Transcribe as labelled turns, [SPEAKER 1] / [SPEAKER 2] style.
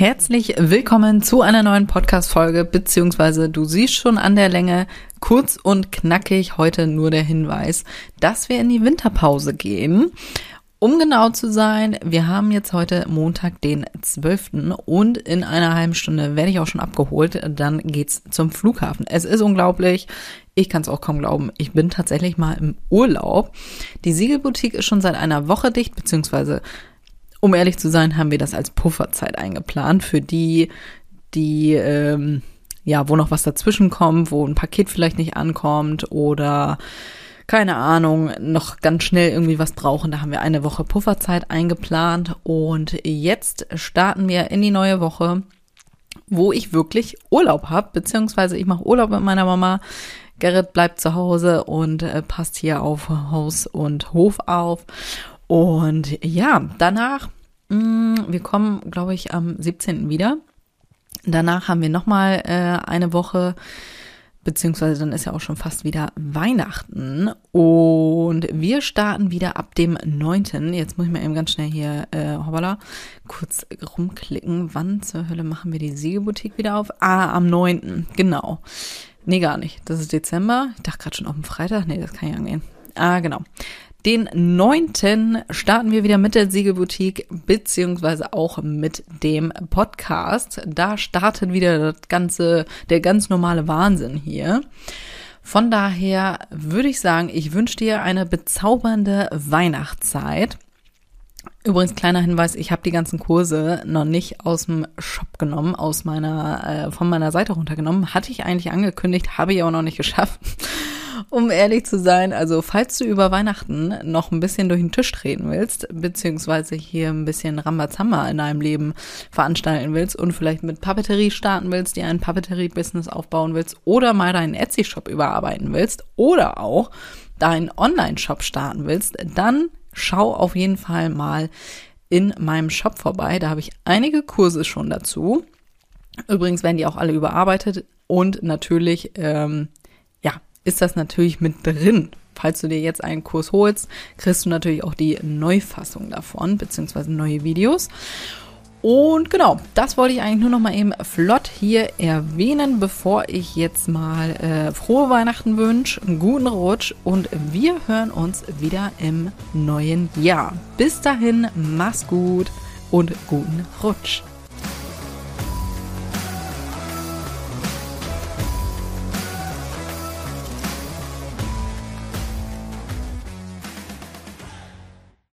[SPEAKER 1] Herzlich willkommen zu einer neuen Podcast-Folge, beziehungsweise du siehst schon an der Länge, kurz und knackig heute nur der Hinweis, dass wir in die Winterpause gehen. Um genau zu sein, wir haben jetzt heute Montag, den 12. und in einer halben Stunde werde ich auch schon abgeholt. Dann geht's zum Flughafen. Es ist unglaublich. Ich kann es auch kaum glauben. Ich bin tatsächlich mal im Urlaub. Die Siegelboutique ist schon seit einer Woche dicht, beziehungsweise um ehrlich zu sein, haben wir das als Pufferzeit eingeplant für die, die, ähm, ja, wo noch was dazwischen kommt, wo ein Paket vielleicht nicht ankommt oder keine Ahnung, noch ganz schnell irgendwie was brauchen. Da haben wir eine Woche Pufferzeit eingeplant und jetzt starten wir in die neue Woche, wo ich wirklich Urlaub habe, beziehungsweise ich mache Urlaub mit meiner Mama. Gerrit bleibt zu Hause und äh, passt hier auf Haus und Hof auf. Und ja, danach, mh, mm, wir kommen, glaube ich, am 17. wieder. Danach haben wir nochmal äh, eine Woche, beziehungsweise dann ist ja auch schon fast wieder Weihnachten. Und wir starten wieder ab dem 9. Jetzt muss ich mal eben ganz schnell hier, äh, hoppala, kurz rumklicken. Wann zur Hölle machen wir die Siegelboutique wieder auf? Ah, am 9. Genau. Nee, gar nicht. Das ist Dezember. Ich dachte gerade schon auf dem Freitag. Nee, das kann ja angehen. Ah, genau. Den neunten starten wir wieder mit der Siegelboutique beziehungsweise auch mit dem Podcast. Da startet wieder das ganze, der ganz normale Wahnsinn hier. Von daher würde ich sagen, ich wünsche dir eine bezaubernde Weihnachtszeit. Übrigens kleiner Hinweis, ich habe die ganzen Kurse noch nicht aus dem Shop genommen, aus meiner äh, von meiner Seite runtergenommen. Hatte ich eigentlich angekündigt, habe ich aber noch nicht geschafft um ehrlich zu sein. Also, falls du über Weihnachten noch ein bisschen durch den Tisch treten willst, beziehungsweise hier ein bisschen Rambazamba in deinem Leben veranstalten willst und vielleicht mit Papeterie starten willst, dir ein Papeterie-Business aufbauen willst oder mal deinen Etsy-Shop überarbeiten willst oder auch deinen Online-Shop starten willst, dann schau auf jeden Fall mal in meinem Shop vorbei. Da habe ich einige Kurse schon dazu. Übrigens werden die auch alle überarbeitet und natürlich ähm, ist das natürlich mit drin. Falls du dir jetzt einen Kurs holst, kriegst du natürlich auch die Neufassung davon, beziehungsweise neue Videos. Und genau, das wollte ich eigentlich nur noch mal eben flott hier erwähnen, bevor ich jetzt mal äh, frohe Weihnachten wünsche, einen guten Rutsch und wir hören uns wieder im neuen Jahr. Bis dahin, mach's gut und guten Rutsch.